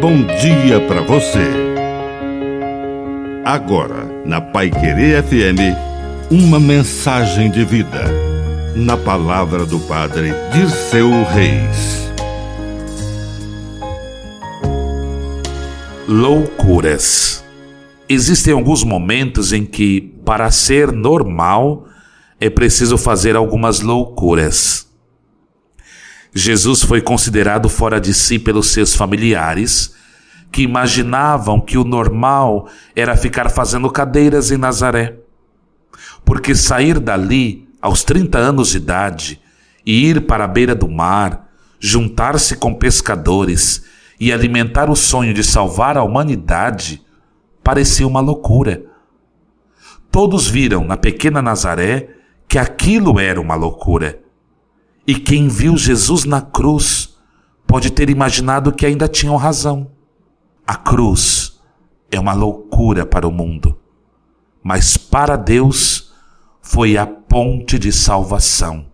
bom dia para você. Agora, na Pai Querer FM, uma mensagem de vida. Na palavra do Padre Dirceu Reis. Loucuras. Existem alguns momentos em que, para ser normal, é preciso fazer algumas loucuras. Jesus foi considerado fora de si pelos seus familiares, que imaginavam que o normal era ficar fazendo cadeiras em Nazaré. Porque sair dali aos 30 anos de idade e ir para a beira do mar, juntar-se com pescadores e alimentar o sonho de salvar a humanidade parecia uma loucura. Todos viram na pequena Nazaré que aquilo era uma loucura. E quem viu Jesus na cruz pode ter imaginado que ainda tinham razão. A cruz é uma loucura para o mundo, mas para Deus foi a ponte de salvação,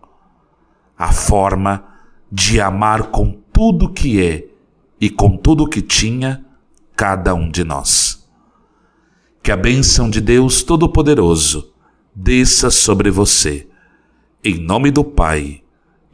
a forma de amar com tudo que é e com tudo que tinha cada um de nós. Que a bênção de Deus Todo-Poderoso desça sobre você, em nome do Pai